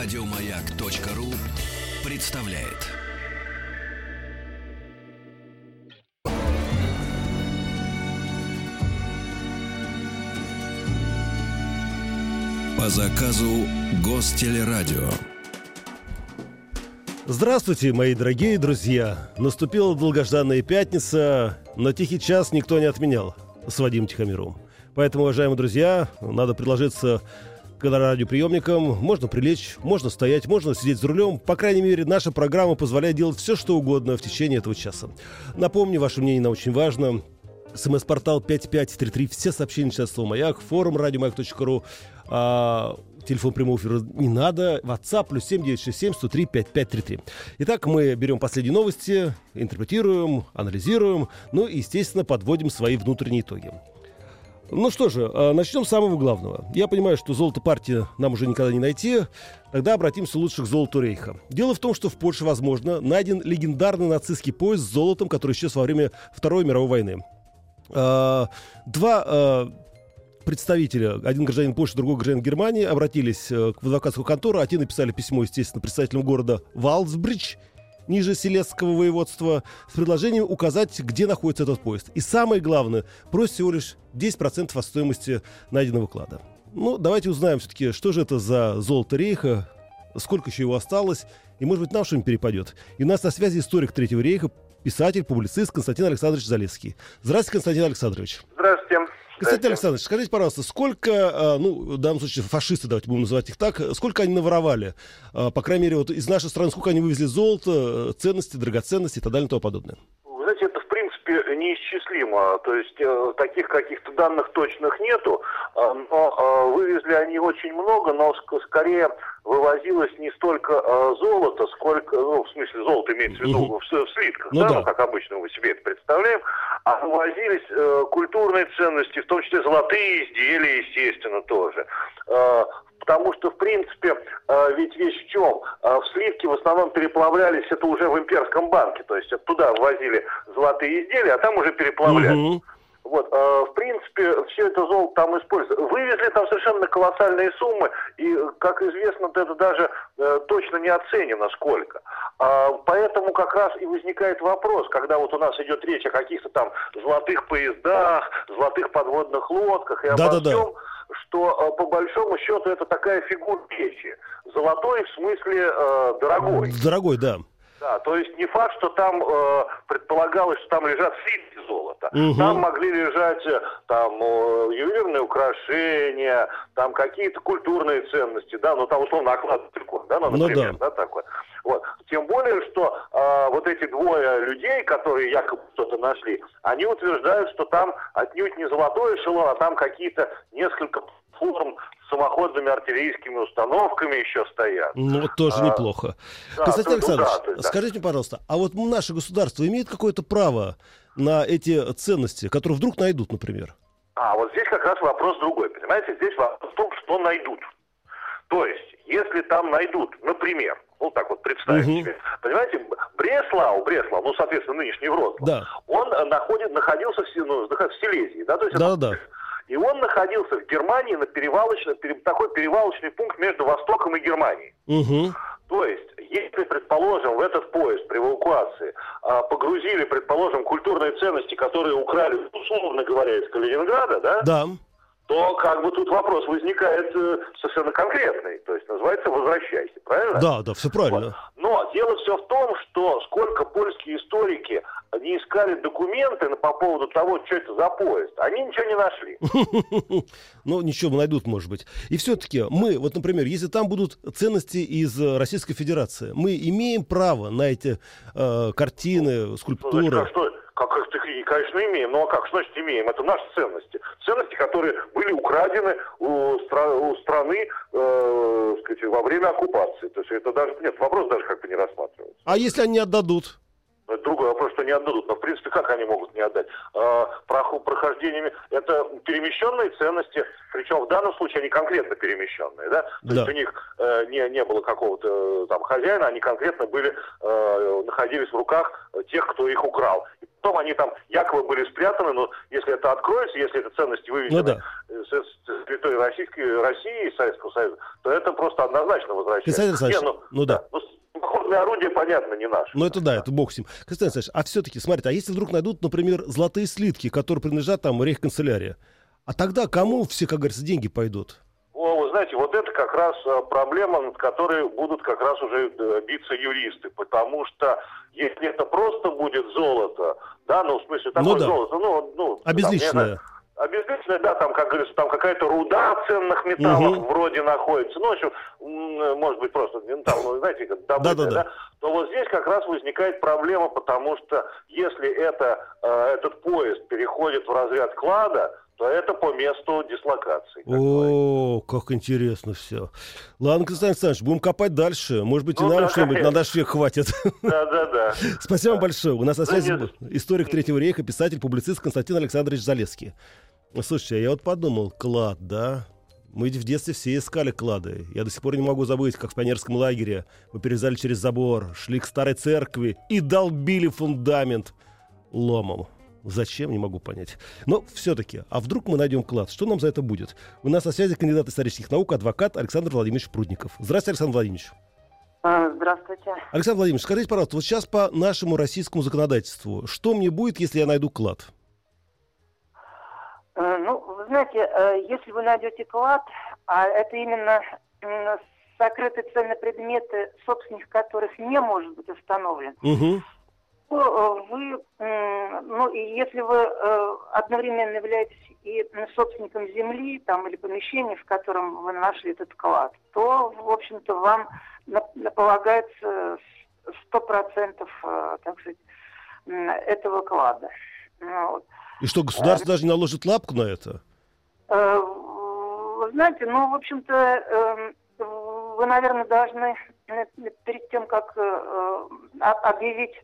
Радиомаяк.ру представляет. По заказу Гостелерадио. Здравствуйте, мои дорогие друзья! Наступила долгожданная пятница, но тихий час никто не отменял с Вадимом Тихомировым. Поэтому, уважаемые друзья, надо предложиться к радиоприемникам. Можно прилечь, можно стоять, можно сидеть за рулем. По крайней мере, наша программа позволяет делать все, что угодно в течение этого часа. Напомню, ваше мнение нам очень важно. СМС-портал 5533. Все сообщения сейчас слово «Маяк». Форум радиомаяк.ру. А, телефон прямого эфира не надо. WhatsApp плюс 7967 103 5533. Итак, мы берем последние новости, интерпретируем, анализируем, ну и, естественно, подводим свои внутренние итоги. Ну что же, а, начнем с самого главного. Я понимаю, что золото партии нам уже никогда не найти. Тогда обратимся лучше к золоту Рейха. Дело в том, что в Польше, возможно, найден легендарный нацистский пояс с золотом, который исчез во время Второй мировой войны. А, два а, представителя, один гражданин Польши, другой гражданин Германии, обратились э, в адвокатскую контору. Те написали письмо, естественно, представителям города Валсбридж – ниже Селесского воеводства с предложением указать, где находится этот поезд. И самое главное, просит всего лишь 10% от стоимости найденного клада. Ну, давайте узнаем все-таки, что же это за золото рейха, сколько еще его осталось, и, может быть, нам что-нибудь перепадет. И у нас на связи историк Третьего рейха, писатель, публицист Константин Александрович Залесский. Здравствуйте, Константин Александрович. Здравствуйте. Константин Александрович, скажите, пожалуйста, сколько, а, ну, в данном случае фашисты, давайте будем называть их так, сколько они наворовали? А, по крайней мере, вот из нашей страны, сколько они вывезли золото, ценности, драгоценности и так далее и тому подобное? Вы знаете, это, в принципе, неисчислимо. То есть э, таких каких-то данных точных нету, а, но вывезли они очень много, но скорее вывозилось не столько э, золото, сколько, ну, в смысле, золото имеется в виду угу. в, в слитках, ну, да, да. Ну, как обычно мы себе это представляем, а вывозились э, культурные ценности, в том числе золотые изделия, естественно, тоже. Э, потому что, в принципе, э, ведь вещь в чем? Э, в сливки в основном переплавлялись, это уже в имперском банке, то есть оттуда ввозили золотые изделия, а там уже переплавлялись. Угу. Вот, э, в принципе, все это золото там используется. Вывезли там совершенно колоссальные суммы, и, как известно, это даже э, точно не оценено сколько. А, поэтому как раз и возникает вопрос, когда вот у нас идет речь о каких-то там золотых поездах, золотых подводных лодках и обо да, всем, что э, по большому счету это такая фигура вещи. Золотой в смысле э, дорогой. Дорогой, да. Да, то есть не факт, что там э, предполагалось, что там лежат слитки золота. Угу. Там могли лежать э, там ювелирные украшения, там какие-то культурные ценности, да, ну там условно оклад да, ну, например, ну, да. да, такое. Вот. Тем более, что э, вот эти двое людей, которые якобы что-то нашли, они утверждают, что там отнюдь не золотой эшелон, а там какие-то несколько форм самоходными артиллерийскими установками еще стоят. Ну, вот тоже а, неплохо. Да, Константин Александрович, да, да. скажите, пожалуйста, а вот наше государство имеет какое-то право на эти ценности, которые вдруг найдут, например? А, вот здесь как раз вопрос другой, понимаете? Здесь вопрос в том, что найдут. То есть, если там найдут, например, ну так вот представить угу. себе, понимаете, Бреслау, Бреслау, ну, соответственно, нынешний Вроцлав, да. он находит, находился в, ну, в Силезии, да, то есть да, это, да и он находился в Германии на перевалочном, такой перевалочный пункт между Востоком и Германией. Угу. То есть, если, предположим, в этот поезд при эвакуации а, погрузили, предположим, культурные ценности, которые украли, условно говоря, из Калининграда, да? Да то как бы тут вопрос возникает э, совершенно конкретный. То есть называется «возвращайся», правильно? Да, да, все правильно. Вот. Но дело все в том, что сколько польские историки не искали документы по поводу того, что это за поезд, они ничего не нашли. Ну, ничего найдут, может быть. И все-таки мы, вот, например, если там будут ценности из Российской Федерации, мы имеем право на эти э, картины, скульптуры. Ну, что, как, как, конечно, имеем. Ну а как, значит имеем? Это наши ценности. Ценности, которые были украдены у, стра- у страны э, сказать, во время оккупации. То есть это даже, нет, вопрос даже как бы не рассматривается. А если они отдадут? Ну, это другой вопрос, что не отдадут. Но, в принципе, как они могут не отдать? А, прохождениями это перемещенные ценности, причем в данном случае они конкретно перемещенные, да? То да. есть у них э, не, не было какого-то э, там хозяина, они конкретно были, э, находились в руках тех, кто их украл. И потом они там якобы были спрятаны, но если это откроется, если эти ценности выведены ну, да. с, территории Российской России и Советского Союза, то это просто однозначно возвращается. Константин Александрович, ну, ну да. Ну, походное орудие, понятно, не наше. Ну это да, это бог с ним. Константин Александрович, а все-таки, смотрите, а если вдруг найдут, например, золотые слитки, которые принадлежат там рейхканцелярии, а тогда кому все, как говорится, деньги пойдут? О, вы знаете, вот это как раз э, проблема, над которой будут как раз уже э, биться юристы, потому что если это просто будет золото, да, ну в смысле такое Ну да. золото, ну, ну Обезличенное. там, Обезличенное, да, там, как говорится, там какая-то руда ценных металлов Мгм. вроде находится, ну, в общем, может быть, просто, там, ну, знаете, как добытое, Да-да-да. да, то вот здесь как раз возникает проблема, потому что если это, э, этот поезд переходит в разряд клада, то это по месту дислокации. как. О, как интересно все. Ладно, Константин Александрович, будем копать дальше. Может быть, и Ну нам да, что-нибудь на наш век хватит. Да-да-да. Спасибо вам большое. У нас на Да связи был историк Третьего рейха, писатель, публицист Константин Александрович Залеский. Слушайте, а я вот подумал, клад, да? Мы ведь в детстве все искали клады. Я до сих пор не могу забыть, как в пионерском лагере мы перелезали через забор, шли к старой церкви и долбили фундамент ломом. Зачем, не могу понять. Но все-таки, а вдруг мы найдем клад? Что нам за это будет? У нас на связи кандидат исторических наук, адвокат Александр Владимирович Прудников. Здравствуйте, Александр Владимирович. А, Здравствуйте. Александр Владимирович, скажите, пожалуйста, вот сейчас по нашему российскому законодательству, что мне будет, если я найду клад? Э, Ну, вы знаете, э, если вы найдете клад, а это именно сокрытые ценные предметы, собственник которых не может быть установлен, Угу. то э, вы, ну, и если вы одновременно являетесь и собственником земли там, или помещения, в котором вы нашли этот клад, то, в общем-то, вам полагается сто процентов, так сказать, этого клада. Ну, вот. И что, государство даже не наложит лапку на это? Э, Вы знаете, ну, в общем-то, эм, вы, наверное, должны э, перед тем, как э, э, объявить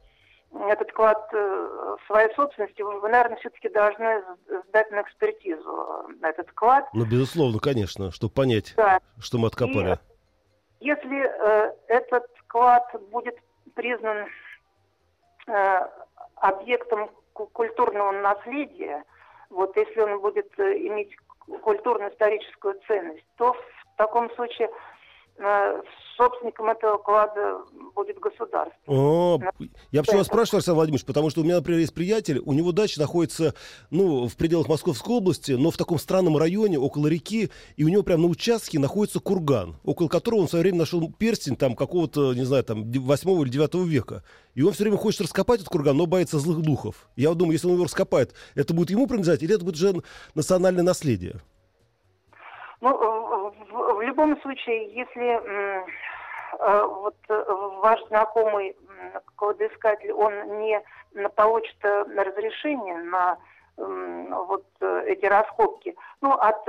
этот клад э, своей собственности, вы, наверное, все-таки должны сдать на экспертизу э, этот клад. Ну, безусловно, конечно, чтобы понять, Да. что мы откопали. Если э, этот клад будет признан э, объектом культурного наследия, вот если он будет э, иметь ку- культурно-историческую ценность, то в таком случае собственником этого клада будет государство. О, я почему вас спрашиваю, Александр Владимирович, потому что у меня, например, есть приятель, у него дача находится, ну, в пределах Московской области, но в таком странном районе, около реки, и у него прямо на участке находится курган, около которого он в свое время нашел перстень там какого-то, не знаю, там 8 или 9 века. И он все время хочет раскопать этот курган, но боится злых духов. Я вот думаю, если он его раскопает, это будет ему принадлежать или это будет уже национальное наследие? Ну, э, любом случае, если э, вот э, ваш знакомый кладоискатель, он не получит э, разрешение на вот эти раскопки, ну, от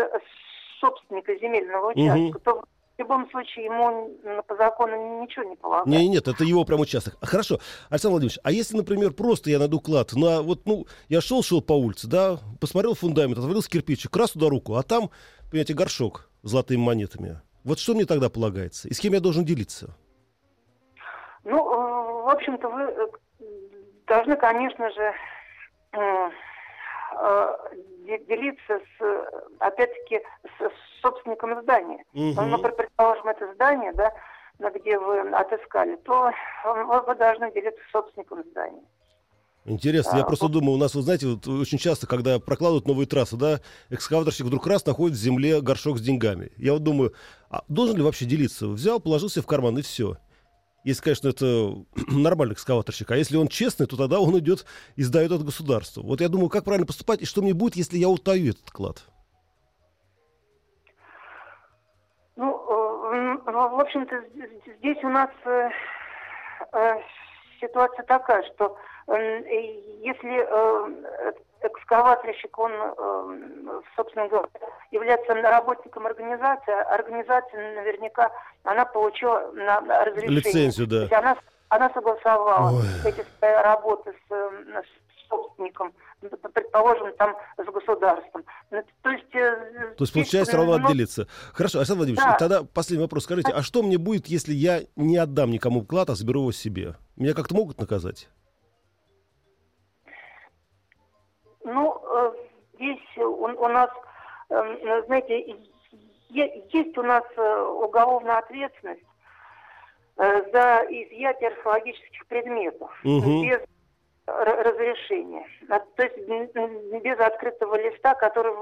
собственника земельного участка, Мгм. то в любом случае ему по закону ничего не полагается. Не, нет, это его прям участок. А, Хорошо, Александр Владимирович, а если, например, просто я найду клад, на вот, ну, я шел, шел по улице, да, посмотрел фундамент, отвалился кирпичик, раз туда руку, а там, понимаете, горшок золотыми монетами. Вот что мне тогда полагается? И с кем я должен делиться? Ну, э, в общем-то, вы э, должны, конечно же, э, де- делиться с, опять-таки, с собственником здания. Мгм. Ну, предположим, это здание, да, где вы отыскали, то вы должны делиться с собственником здания. Интересно, я просто думаю, у нас, вы знаете, вот очень часто, когда прокладывают новые трассы, да, экскаваторщик вдруг раз находит в земле горшок с деньгами. Я вот думаю, а должен ли вообще делиться? Взял, положил себе в карман и все. Если, конечно, это нормальный экскаваторщик. А если он честный, то тогда он идет и сдает это государству. Вот я думаю, как правильно поступать, и что мне будет, если я утаю этот клад? Ну, э, в общем-то, здесь у нас э, э, ситуация такая, что э, и если э, экскаваторщик, он, э, собственно говоря, является работником организации, а организация наверняка, она получила на разрешение. Лицензию, да. Она, она согласовала Ой. эти свои работы с, э, с собственником, предположим, там, с государством. Ну, То есть, э, То есть, получается, все равно ну, отделиться. Хорошо, Александр Владимирович, Да. тогда последний вопрос. Скажите, а что мне будет, если я не отдам никому клад, а заберу его себе? Меня как-то могут наказать? Ну, э, здесь у, у нас, э, знаете, есть у нас уголовная ответственность за изъятие археологических предметов угу. без разрешения. То есть без открытого листа, который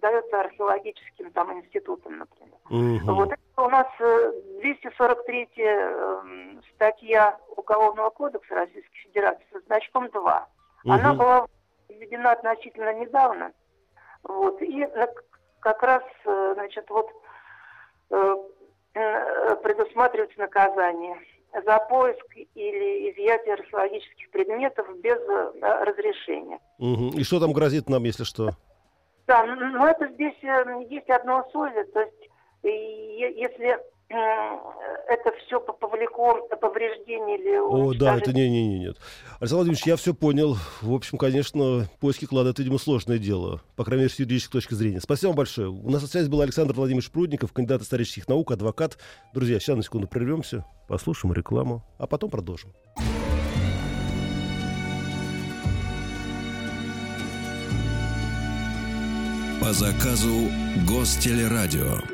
дается археологическим там институтам, например. Угу. Вот это у нас 243 эм, статья Уголовного кодекса Российской Федерации со значком 2. Угу. Она была введена относительно недавно. Вот. И как раз, э, значит, вот э, э, предусматривается наказание за поиск или изъятие археологических предметов без да, разрешения. Угу. И что там грозит нам, если что? Да, но это здесь есть одно условие, то есть если это все повлекло повреждение или О, да, это не, не, не, нет. Александр Владимирович, я все понял. В общем, конечно, поиски клада это, видимо, сложное дело, по крайней мере, с юридической точки зрения. Спасибо вам большое. У нас на связи был Александр Владимирович Прудников, кандидат исторических наук, адвокат. Друзья, сейчас на секунду прервемся, послушаем рекламу, а потом продолжим. По заказу Гостелерадио.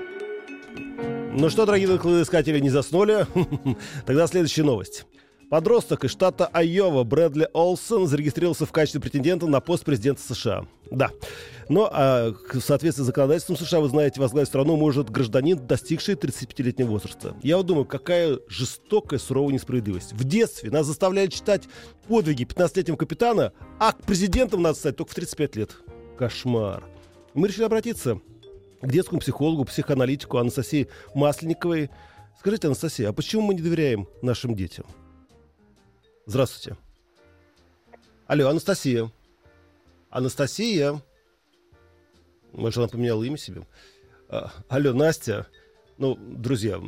Ну что, дорогие искатели, не заснули? Тогда следующая новость. Подросток из штата Айова Брэдли Олсон зарегистрировался в качестве претендента на пост президента США. Да. Но а, в соответствии с законодательством США, вы знаете, возглавить страну может гражданин, достигший 35-летнего возраста. Я вот думаю, какая жестокая, суровая несправедливость. В детстве нас заставляли читать подвиги 15-летнего капитана, а к президентам надо стать только в 35 лет. Кошмар. Мы решили обратиться к детскому психологу, психоаналитику Анастасии Масленниковой. Скажите, Анастасия, а почему мы не доверяем нашим детям? Здравствуйте. Алло, Анастасия. Анастасия. Может, она поменяла имя себе? А, алло, Настя. Ну, друзья,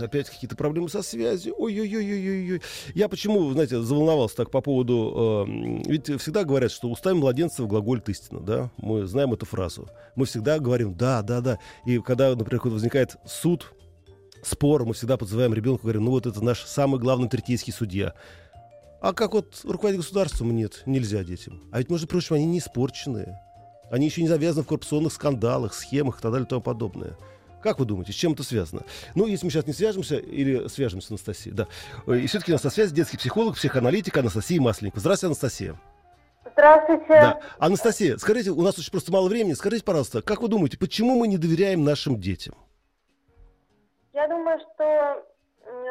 опять какие-то проблемы со связью. Ой-ой-ой-ой-ой. Я почему, знаете, заволновался так по поводу... Э, ведь всегда говорят, что устами младенцев глаголит истина, да? Мы знаем эту фразу. Мы всегда говорим «да, да, да». И когда, например, возникает суд, спор, мы всегда подзываем ребенка, говорим, ну вот это наш самый главный третейский судья. А как вот руководитель государства нет, нельзя детям. А ведь, между прочим, они не испорченные. Они еще не завязаны в коррупционных скандалах, схемах и так далее и тому подобное. Как вы думаете, с чем это связано? Ну, если мы сейчас не свяжемся или свяжемся с Анастасией, да. И все-таки у нас на связи детский психолог, психоаналитик Анастасия Масленникова. Здравствуйте, Анастасия. Здравствуйте. Да. Анастасия, скажите, у нас очень просто мало времени. Скажите, пожалуйста, как вы думаете, почему мы не доверяем нашим детям? Я думаю, что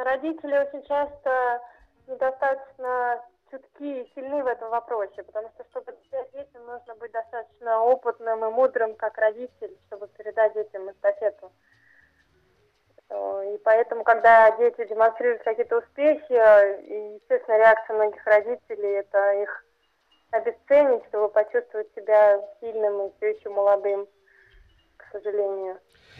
родители очень часто недостаточно чутки сильны в этом вопросе, потому что, чтобы доверять детям, нужно быть достаточно опытным и мудрым, как родитель, чтобы передать детям эстафету. Э, и поэтому, когда дети демонстрируют какие-то успехи, и, естественно, реакция многих родителей – это их обесценить, чтобы почувствовать себя сильным и все еще молодым, к сожалению.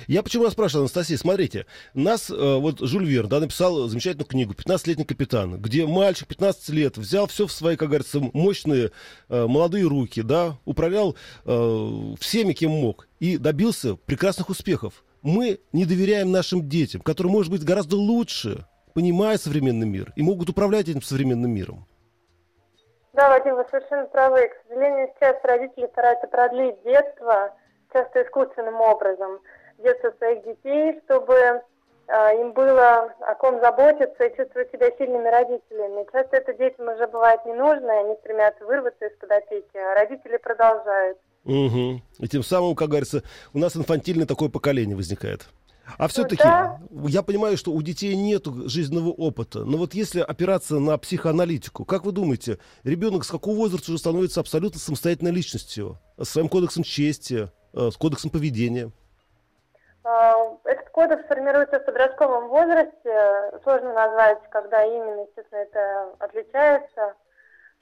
Я почему вас спрашиваю, Анастасия, смотрите, нас э, вот Жюль Верн, да, написал замечательную книгу «15-летний капитан», где мальчик 15 лет взял все в свои, как говорится, мощные э, молодые руки, да, управлял э, всеми, кем мог, и добился прекрасных успехов. Мы не доверяем нашим детям, которые, может быть, гораздо лучше понимают современный мир и могут управлять этим современным миром. Да, Вадим, вы совершенно правы. К сожалению, сейчас родители стараются продлить детство часто искусственным образом детство своих детей, чтобы э, им было о ком заботиться и чувствовать себя сильными родителями. Часто это детям уже бывает не нужно, и они стремятся вырваться из-под опеки, а родители продолжают. Угу. И тем самым, как говорится, у нас инфантильное такое поколение возникает. А все-таки да. я понимаю, что у детей нет жизненного опыта. Но вот если опираться на психоаналитику, как вы думаете, ребенок с какого возраста уже становится абсолютно самостоятельной личностью, с своим кодексом чести, с кодексом поведения? А, этот кодекс формируется в подростковом возрасте. Сложно назвать, когда именно, естественно, это отличается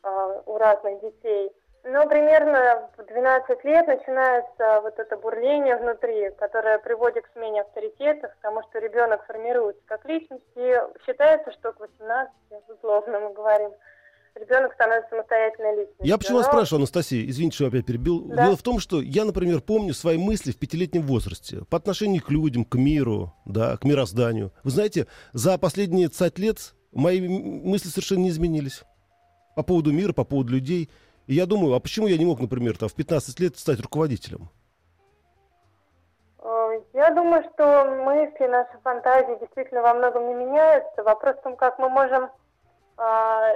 а, у разных детей. Но примерно в 12 лет начинается вот это бурление внутри, которое приводит к смене авторитетов, потому что ребенок формируется как личность, и считается, что к 18, условно мы говорим, ребенок становится самостоятельной личностью. Я почему Но... вас спрашиваю, Анастасия, извините, что опять перебил. Да. Дело в том, что я, например, помню свои мысли в пятилетнем возрасте по отношению к людям, к миру, да, к мирозданию. Вы знаете, за последние 20 лет мои мысли совершенно не изменились по поводу мира, по поводу людей. И я думаю, а почему я не мог, например, там, в 15 лет стать руководителем? Э, Я думаю, что мысли, наши фантазии действительно во многом не меняются. Вопрос в том, как мы можем а,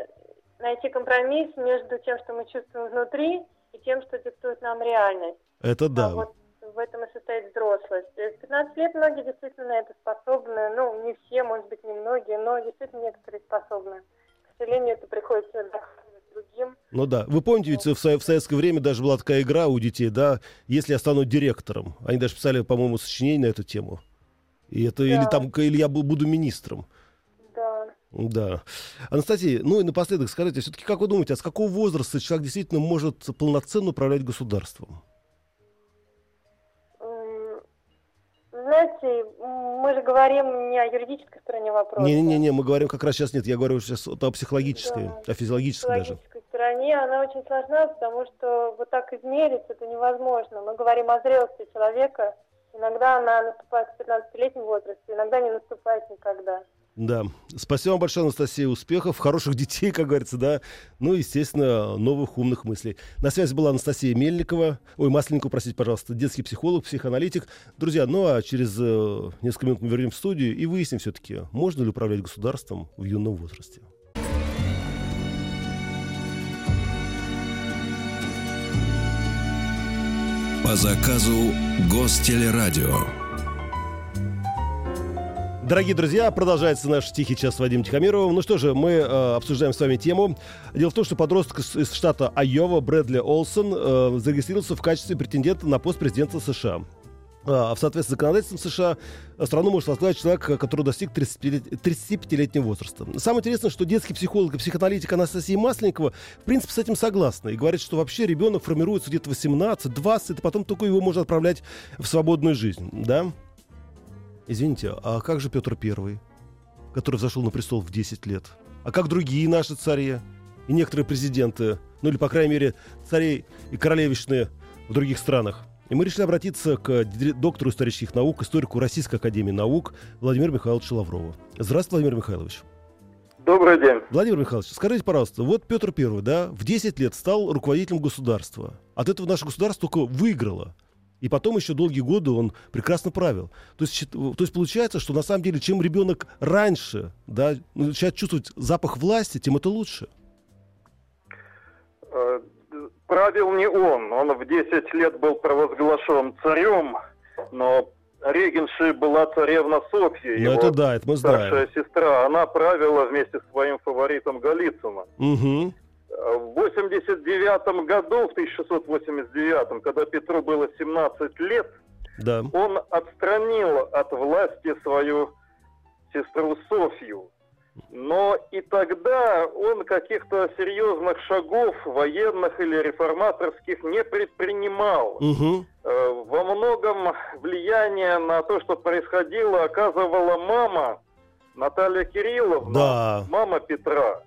найти компромисс между тем, что мы чувствуем внутри, и тем, что диктует нам реальность. Это да. А вот в этом и состоит взрослость. В 15 лет многие действительно на это способны. Ну, не все, может быть, не многие, но действительно некоторые способны. К сожалению, это приходится другим. Ну да. Вы помните, ведь в, в советское время даже была такая игра у детей, да, если я стану директором. Они даже писали, по-моему, сочинение на эту тему. И это, да. или там, или я буду министром. Да. Анастасия, ну и напоследок скажите, все-таки как вы думаете, а с какого возраста человек действительно может полноценно управлять государством? знаете, мы же говорим не о юридической стороне вопроса. Не-не-не, мы говорим как раз сейчас нет, я говорю сейчас о психологической, да. о физиологической даже. стороне она очень сложна, потому что вот так измерить это невозможно. Мы говорим о зрелости человека, иногда она наступает в 15-летнем возрасте, иногда не наступает никогда. Да. Спасибо вам большое, Анастасия. Успехов, хороших детей, как говорится, да. Ну, естественно, новых умных мыслей. На связи была Анастасия Мельникова. Ой, Масленникова, простите, пожалуйста. Детский психолог, психоаналитик. Друзья, ну а через э, несколько минут мы вернемся в студию и выясним все-таки, можно ли управлять государством в юном возрасте. По заказу Гостелерадио. Дорогие друзья, продолжается наш тихий час с Вадимом Тихомировым. Ну что же, мы э, обсуждаем с вами тему. Дело в том, что подросток из, штата Айова Брэдли Олсон э, зарегистрировался в качестве претендента на пост президента США. А в соответствии с законодательством США страну может возглавить человек, который достиг 35-летнего возраста. Самое интересное, что детский психолог и психоаналитик Анастасия Масленникова в принципе с этим согласна и говорит, что вообще ребенок формируется где-то 18-20, и потом только его можно отправлять в свободную жизнь. Да? Извините, а как же Петр Первый, который взошел на престол в 10 лет? А как другие наши цари и некоторые президенты, ну или, по крайней мере, царей и королевичные в других странах? И мы решили обратиться к доктору исторических наук, историку Российской Академии Наук Владимиру Михайловичу Лаврову. Здравствуйте, Владимир Михайлович. Добрый день. Владимир Михайлович, скажите, пожалуйста, вот Петр Первый, да, в 10 лет стал руководителем государства. От этого наше государство только выиграло. И потом еще долгие годы он прекрасно правил. То есть, то есть получается, что на самом деле, чем ребенок раньше да, начинает чувствовать запах власти, тем это лучше. Э, правил не он. Он в 10 лет был провозглашен царем, но регеншей была царевна Софья, ну, это да, это мы старшая знаем. сестра. Она правила вместе с своим фаворитом Голицыным. Угу. В 89 году, в 1689, когда Петру было 17 лет, да. он отстранил от власти свою сестру Софью. Но и тогда он каких-то серьезных шагов военных или реформаторских не предпринимал. Угу. Во многом влияние на то, что происходило, оказывала мама Наталья Кирилловна, да. мама Петра.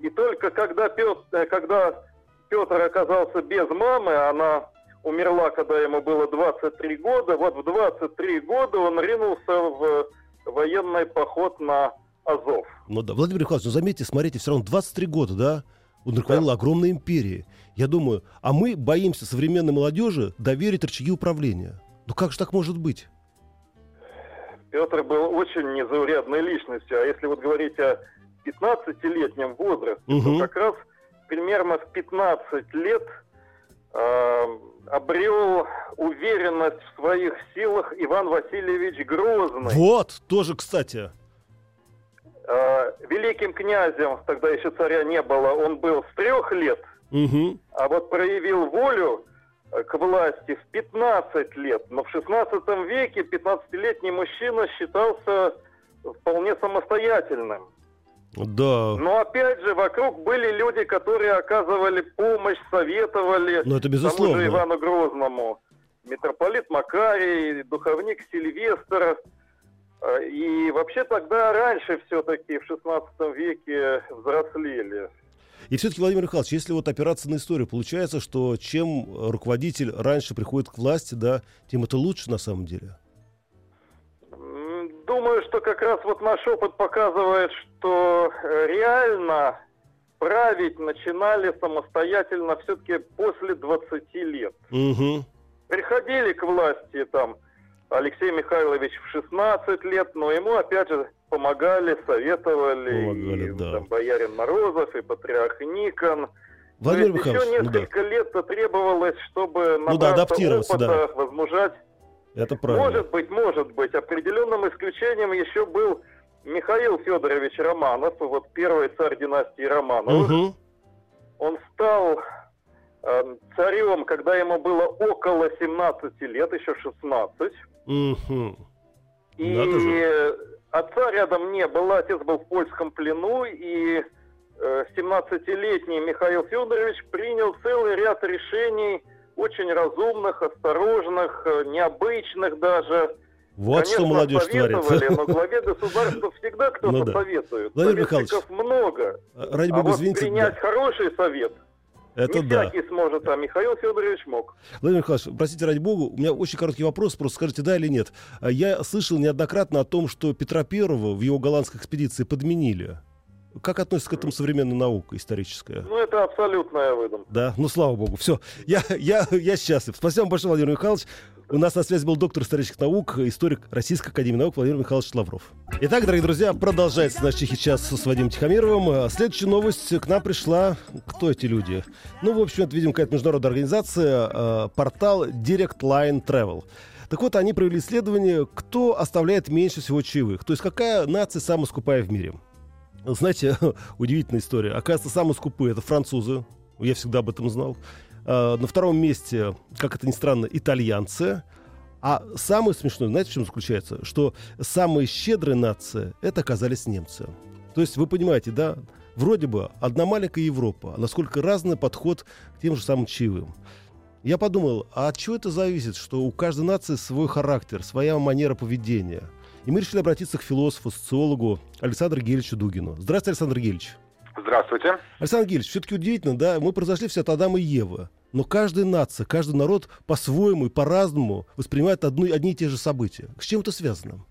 И только когда Петр, э, когда Петр оказался без мамы, она умерла, когда ему было 23 года, вот в 23 года он ринулся в военный поход на Азов. Ну да, Владимир Михайлович, ну заметьте, смотрите, все равно 23 года, да? Он руководил да. огромной империей. Я думаю, а мы боимся современной молодежи доверить рычаги управления. Ну как же так может быть? Петр был очень незаурядной личностью. А если вот говорить о 15-летнем возрасте, угу. то как раз примерно в 15 лет э, обрел уверенность в своих силах Иван Васильевич Грозный. Вот, тоже, кстати. Э, великим князем, тогда еще царя не было, он был с трех лет, угу. а вот проявил волю э, к власти в 15 лет. Но в 16 веке 15-летний мужчина считался вполне самостоятельным. Да. Но опять же, вокруг были люди, которые оказывали помощь, советовали Но это безусловно. тому же Ивану Грозному. Митрополит Макарий, духовник Сильвестр. А, и вообще тогда раньше все-таки, в 16 веке, взрослели. И все-таки, Владимир Михайлович, если вот опираться на историю, получается, что чем руководитель раньше приходит к власти, да, тем это лучше на самом деле? Что как раз вот наш опыт показывает, что э, реально править начинали самостоятельно все-таки после 20 лет. Угу. Приходили к власти там Алексей Михайлович в 16 лет, но ему опять же помогали, советовали, помогали, и, да. там, боярин Морозов, и патриарх Никон. Владимир Михайлович, еще несколько ну, да. лет требовалось, чтобы ну, да, адаптироваться, опыта, да. возмужать. Это правильно. Может быть, может быть. Определенным исключением еще был Михаил Федорович Романов, вот первый царь династии Романовых. Угу. Он стал э, царем, когда ему было около 17 лет, еще 16. Угу. И отца рядом не было, отец был в польском плену, и э, 17-летний Михаил Федорович принял целый ряд решений, очень разумных, осторожных, э, необычных даже. Вот Конечно, что молодежь творит. но главе государства всегда кто-то ну, да. советует. Владимир Михайлович, много. Ради бога, а вот извините. принять да. хороший совет это не да. всякий сможет, а Михаил Федорович мог. Владимир Михайлович, простите, ради бога, у меня очень короткий вопрос, просто скажите, да или нет. А я слышал неоднократно о том, что Петра Первого в его голландской экспедиции подменили. Как относится к этому современная наука историческая? Ну, это абсолютная выдумка. Да, ну, слава богу. Все, я, я, я счастлив. Спасибо вам большое, Владимир Михайлович. У нас на связи был доктор исторических наук, историк Российской Академии Наук Владимир Михайлович Лавров. Итак, дорогие друзья, продолжается наш тихий час с Вадимом Тихомировым. Следующая новость к нам пришла. Кто эти люди? Ну, в общем, это, видимо, какая-то международная организация, э, портал Direct Line Travel. Так вот, они провели исследование, кто оставляет меньше всего чаевых. То есть, какая нация самая скупая в мире. Знаете, удивительная история. Оказывается, самые скупые это французы. Я всегда об этом знал. А, на втором месте, как это ни странно, итальянцы. А самое смешное, знаете, в чем заключается? Что самые щедрые нации это оказались немцы. То есть вы понимаете, да, вроде бы одна маленькая Европа, а насколько разный подход к тем же самым чаевым. Я подумал, а от чего это зависит, что у каждой нации свой характер, своя манера поведения – и мы решили обратиться к философу, социологу Александру Гельевичу Дугину. Здравствуйте, Александр Гельевич. Здравствуйте. Александр Гельевич, все-таки удивительно, да, мы произошли все от Адама и Евы. Но каждая нация, каждый народ по-своему и по-разному воспринимает одну, одни и те же события. С чем это связано?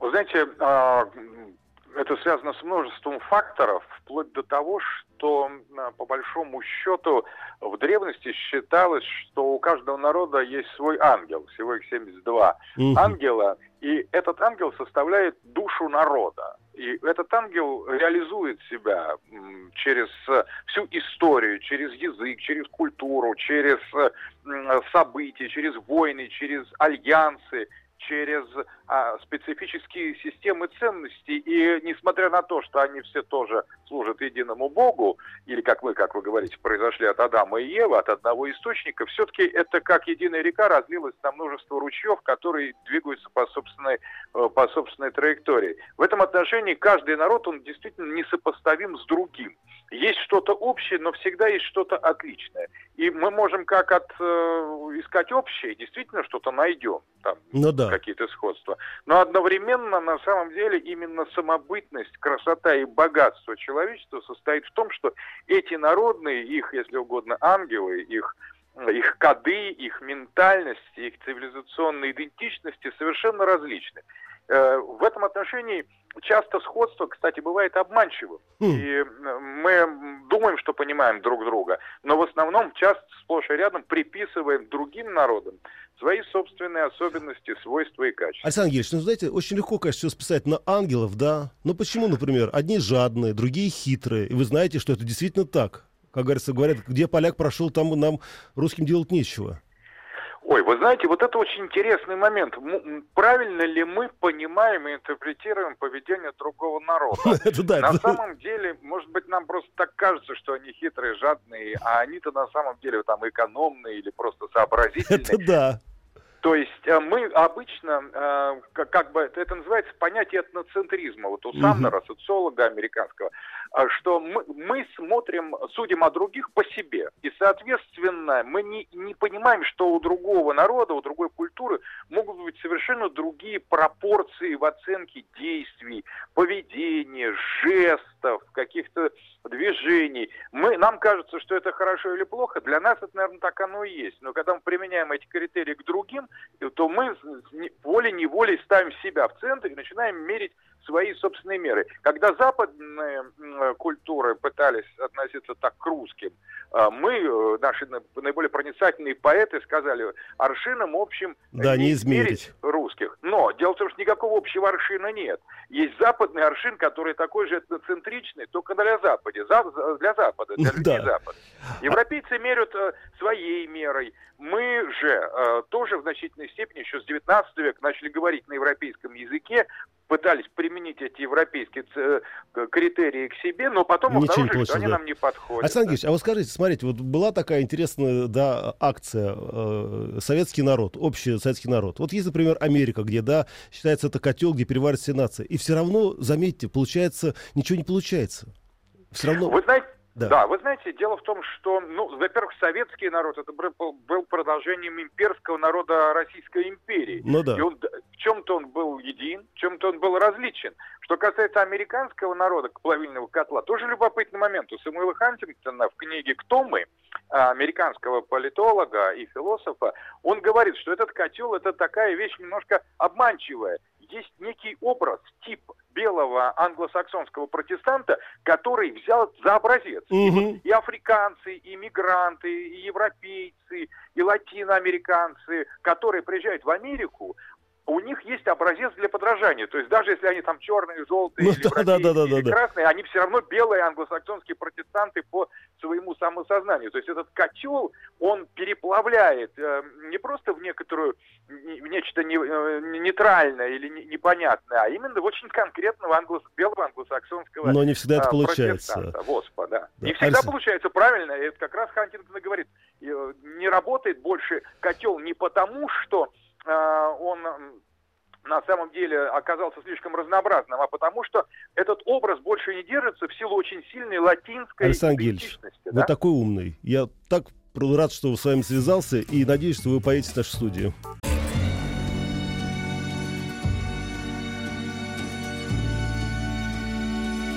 Вы знаете, а, это связано с множеством факторов, вплоть до того, что а, по большому счету в древности считалось, что у каждого народа есть свой ангел, всего их 72 угу. ангела, и этот ангел составляет душу народа. И этот ангел реализует себя через всю историю, через язык, через культуру, через события, через войны, через альянсы, через а, специфические системы ценностей. И несмотря на то, что они все тоже служат единому Богу, или, как вы, как вы говорите, произошли от Адама и Евы, от одного источника, все-таки это как единая река разлилась на множество ручьев, которые двигаются по собственной, э, по собственной траектории. В этом отношении каждый народ, он действительно несопоставим с другим. Есть что-то общее, но всегда есть что-то отличное. И мы можем как от, э, искать общее, действительно что-то найдем, там ну, да. какие-то сходства. Но одновременно, на самом деле, именно самобытность, красота и богатство человечества состоит в том, что эти народные, их, если угодно, ангелы, их их коды, их ментальности, их цивилизационные идентичности совершенно различны. Э, в этом отношении часто сходство, кстати, бывает обманчивым. Mm. И мы думаем, что понимаем друг друга, но в основном часто сплошь и рядом приписываем другим народам свои собственные особенности, свойства и качества. Александр Гельевич, ну, знаете, очень легко, конечно, все списать на ангелов, да? Но почему, например, одни жадные, другие хитрые, и вы знаете, что это действительно так? Как говорится, говорят, где поляк прошел, там нам русским делать нечего. Ой, вы знаете, вот это очень интересный момент. Правильно ли мы понимаем и интерпретируем поведение другого народа? На самом деле, может быть, нам просто так кажется, что они хитрые, жадные, а они-то на самом деле там экономные или просто сообразительные. Это да. То есть э, мы обычно, э, как бы это называется понятие этноцентризма, вот у Самнера, социолога американского, э, что мы, мы смотрим, судим о других по себе. И, соответственно, мы не, не понимаем, что у другого народа, у другой культуры могут быть совершенно другие пропорции в оценке действий, поведения, жестов, каких-то движений. Мы, нам кажется, что это хорошо или плохо. Для нас это, наверное, так оно и есть. Но когда мы применяем эти критерии к другим, то мы волей-неволей ставим себя в центр и начинаем мерить свои собственные меры. Когда западные культуры пытались относиться так к русским, а, мы, э, наши наиболее проницательные поэты, сказали, аршином общим да, не измерить русских. Но дело в том, что никакого общего аршина нет. Есть западный аршин, который такой же этноцентричный, только для Запада, за, для Запада, для людей да. Запада. Европейцы меряют э, своей мерой. Мы же э, тоже в значительной степени еще с 19 века начали говорить на европейском языке, пытались применить эти европейские э, критерии к себе, но потом Ничего обнаружили, что они нам не подходят. Александр Георгиевич, а вот скажите, смотрите, вот была такая интересная да, акция э, «Советский народ», общий советский народ. Вот есть, например, Америка, где, да, считается это котел, где переварят все нации. И все равно, заметьте, получается, ничего не получается. Все равно... Вы знаете, да. да, вы знаете, дело в том, что, ну, во-первых, советский народ это был продолжением имперского народа Российской империи. Ну да. И он, в чем-то он был един, в чем-то он был различен. Что касается американского народа, плавильного котла, тоже любопытный момент. У Самуэла Хантингтона в книге «Кто мы?» а, американского политолога и философа, он говорит, что этот котел это такая вещь немножко обманчивая. Есть некий образ, тип белого англосаксонского протестанта, который взял за образец. Угу. И, вот и африканцы, и мигранты, и европейцы, и латиноамериканцы, которые приезжают в Америку, у них есть образец для подражания. То есть даже если они там черные, желтые, ну, или, да, да, да, да, или да, красные, они все равно белые англосаксонские протестанты по своему самосознанию. То есть этот котел, он переплавляет э, не просто в некоторую, в нечто не, э, нейтральное или не, непонятное, а именно в очень конкретного англос, белого англосаксонского Но не всегда это э, получается. Воспа, да. да. Не всегда Алексей... получается правильно, и это как раз Хантингтон говорит, э, не работает больше котел не потому, что он на самом деле оказался слишком разнообразным, а потому что этот образ больше не держится в силу очень сильной латинской Александр идентичности. Да? Вы такой умный. Я так рад, что с вами связался, и надеюсь, что вы поедете в нашу студию.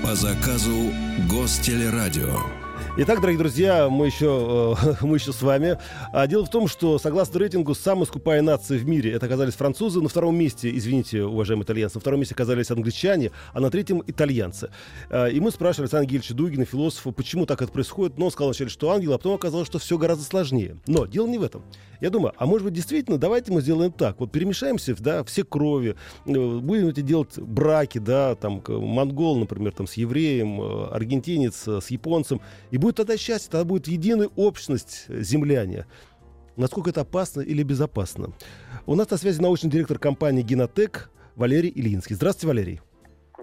По заказу Гостелерадио. Итак, дорогие друзья, мы еще, э, мы еще с вами. А, дело в том, что согласно рейтингу самая скупая нация в мире это оказались французы. На втором месте, извините, уважаемые итальянцы, на втором месте оказались англичане, а на третьем итальянцы. А, и мы спрашивали Александра Гельевича Дугина, философа, почему так это происходит. Но он сказал вначале, что ангел, а потом оказалось, что все гораздо сложнее. Но дело не в этом. Я думаю, а может быть действительно давайте мы сделаем так. Вот перемешаемся, да, все крови, э, будем эти делать браки, да, там монгол, например, там с евреем, э, аргентинец с японцем, и будет тогда счастье, тогда будет единая общность земляне. Насколько это опасно или безопасно? У нас на связи научный директор компании «Генотек» Валерий Ильинский. Здравствуйте, Валерий.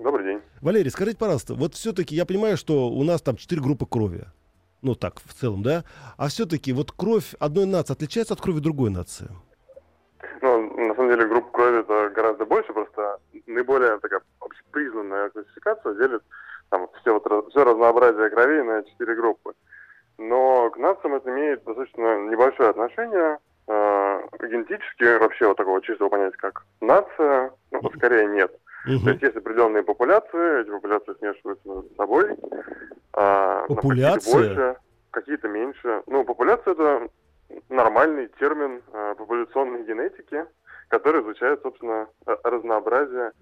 Добрый день. Валерий, скажите, пожалуйста, вот все-таки я понимаю, что у нас там четыре группы крови. Ну так, в целом, да? А все-таки вот кровь одной нации отличается от крови другой нации? Ну, на самом деле, группа крови это гораздо больше, просто наиболее такая общепризнанная классификация делит там все, вот, все разнообразие кровей на четыре группы. Но к нациям это имеет достаточно небольшое отношение. Э, генетически вообще вот такого чистого понятия, как нация, ну, скорее нет. Угу. То есть есть определенные популяции, эти популяции смешиваются между собой. Э, популяция? Какие-то больше, какие-то меньше. Ну, популяция это нормальный термин э, популяционной генетики, который изучает, собственно, разнообразие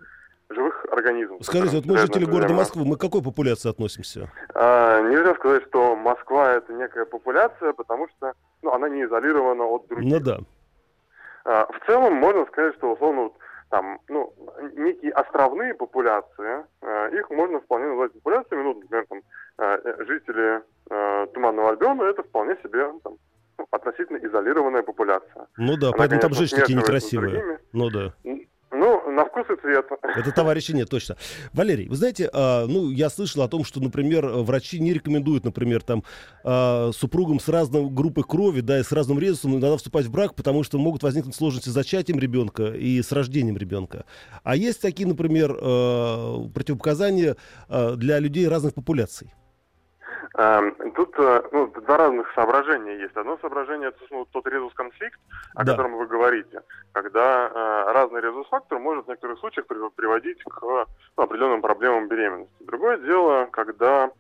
живых организмов. Скажите, вот мы жители города Москвы, мы к какой популяции относимся? А, нельзя сказать, что Москва это некая популяция, потому что ну, она не изолирована от других. Ну да. А, в целом можно сказать, что условно вот, там, ну, некие островные популяции, а, их можно вполне назвать популяциями, ну, например, там, а, жители а, Туманного Альбиона, это вполне себе там, ну, относительно изолированная популяция. Ну да, Она, поэтому конечно, там такие некрасивые. Ну да. Ну, на вкус и цвет. Это товарищи нет, точно. Валерий, вы знаете, э, ну, я слышал о том, что, например, врачи не рекомендуют, например, там, э, супругам с разной группой крови, да, и с разным резусом иногда вступать в брак, потому что могут возникнуть сложности с зачатием ребенка и с рождением ребенка. А есть такие, например, э, противопоказания э, для людей разных популяций? Эм, тут э, ну, два разных соображения есть. Одно соображение это ну, тот резус-конфликт, о да. котором вы говорите, когда э, разный резус-фактор может в некоторых случаях приводить к ну, определенным проблемам беременности. Другое дело, когда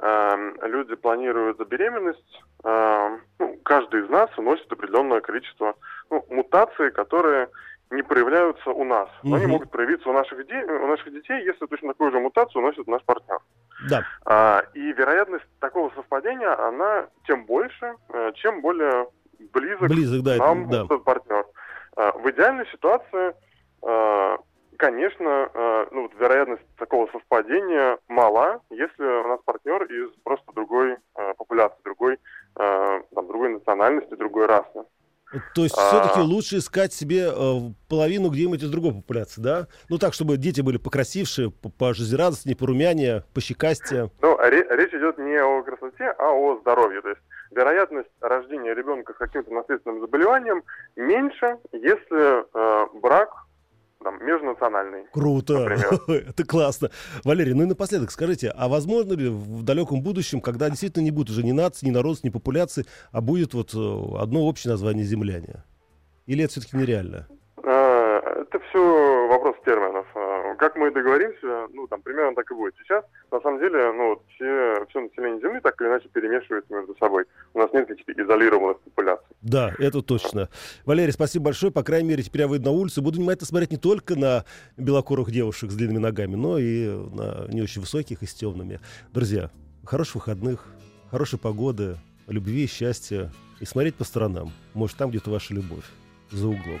э, люди планируют беременность, э, ну, каждый из нас вносит определенное количество ну, мутации, которые не проявляются у нас. Но угу. они могут проявиться у наших, детей, у наших детей, если точно такую же мутацию носит наш партнер. Да. А, и вероятность такого совпадения, она тем больше, э, чем более близок, близок да, нам да. этот партнер. А, в идеальной ситуации, а, конечно, а, ну, вот вероятность такого совпадения мала, если у нас партнер из просто другой а, популяции, другой, а, там, другой национальности, другой расы. То есть а... все-таки лучше искать себе э, половину где-нибудь из другой популяции, да? Ну так, чтобы дети были покрасившие, по, по жизнерадостнее, порумянее, пощекастее. Ну, речь идет не о красоте, а о здоровье. То есть вероятность рождения ребенка с каким-то наследственным заболеванием меньше, если э, брак там, межнациональный. Круто, это классно. Валерий, ну и напоследок скажите, а возможно ли в далеком будущем, когда действительно не будет уже ни нации, ни народов, ни популяции, а будет вот э, одно общее название земляне? Или это все-таки нереально? А, это все вопрос терминов. А, как мы договоримся, ну, там, примерно так и будет. Сейчас, на самом деле, ну, все, все население Земли так или иначе перемешивается между собой. У нас нет каких-то изолированных популяций. Да, это точно. Валерий, спасибо большое. По крайней мере, теперь я выйду на улицу и буду внимательно смотреть не только на белокурых девушек с длинными ногами, но и на не очень высоких и с темными. Друзья, хороших выходных, хорошей погоды, любви, счастья и смотреть по сторонам. Может, там где-то ваша любовь за углом.